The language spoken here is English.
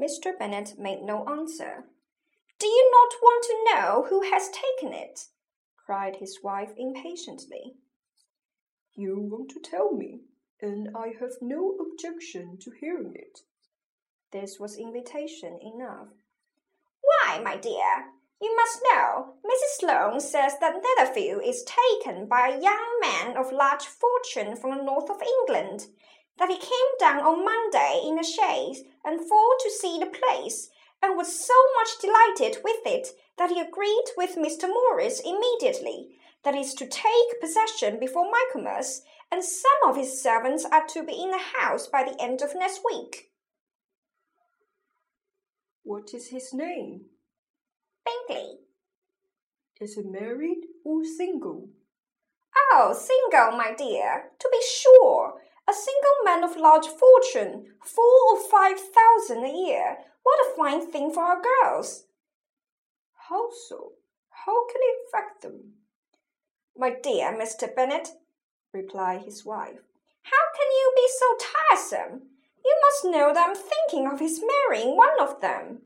Mr. Bennet made no answer. Do you not want to know who has taken it? cried his wife impatiently. You want to tell me, and I have no objection to hearing it. This was invitation enough. Why, my dear, you must know, Mrs. Long says that Netherfield is taken by a young man of large fortune from the north of England, that he came down on Monday in a chaise and four to see the place, and was so much delighted with it that he agreed with Mr. Morris immediately, that is to take possession before Michaelmas, and some of his servants are to be in the house by the end of next week. What is his name? Bingley. Is he married or single? Oh, single, my dear, to be sure. A single man of large fortune, four or five thousand a year. What a fine thing for our girls! How so? How can it affect them? My dear Mr. Bennet, replied his wife, how can you be so tiresome? You must know that I'm thinking of his marrying one of them.